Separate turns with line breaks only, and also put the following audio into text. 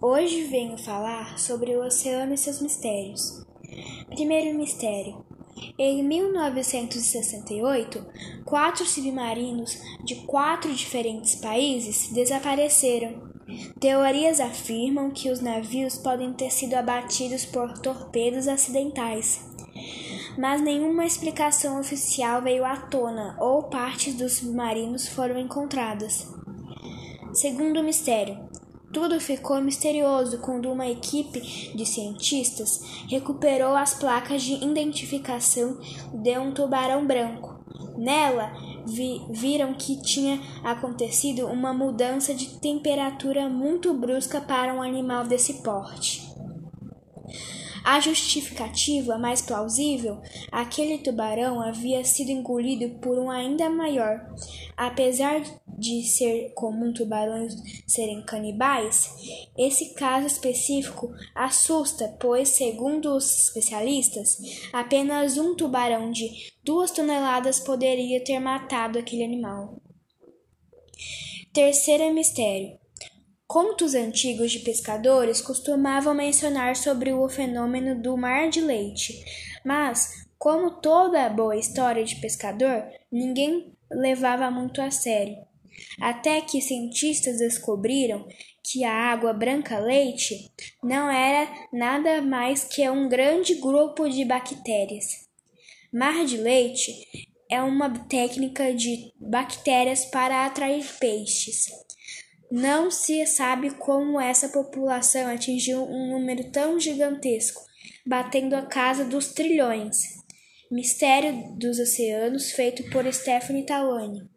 Hoje venho falar sobre o oceano e seus mistérios. Primeiro mistério. Em 1968, quatro submarinos de quatro diferentes países desapareceram. Teorias afirmam que os navios podem ter sido abatidos por torpedos acidentais, mas nenhuma explicação oficial veio à tona ou partes dos submarinos foram encontradas. Segundo mistério, tudo ficou misterioso quando uma equipe de cientistas recuperou as placas de identificação de um tubarão branco. Nela, vi viram que tinha acontecido uma mudança de temperatura muito brusca para um animal desse porte. A justificativa mais plausível, aquele tubarão havia sido engolido por um ainda maior. Apesar de ser comum tubarões serem canibais, esse caso específico assusta, pois, segundo os especialistas, apenas um tubarão de duas toneladas poderia ter matado aquele animal. Terceiro mistério. Contos antigos de pescadores costumavam mencionar sobre o fenômeno do mar de leite, mas, como toda boa história de pescador, ninguém levava muito a sério. Até que cientistas descobriram que a água branca leite não era nada mais que um grande grupo de bactérias. Mar de leite é uma técnica de bactérias para atrair peixes. Não se sabe como essa população atingiu um número tão gigantesco, batendo a casa dos trilhões. Mistério dos Oceanos, feito por Stephanie Talani.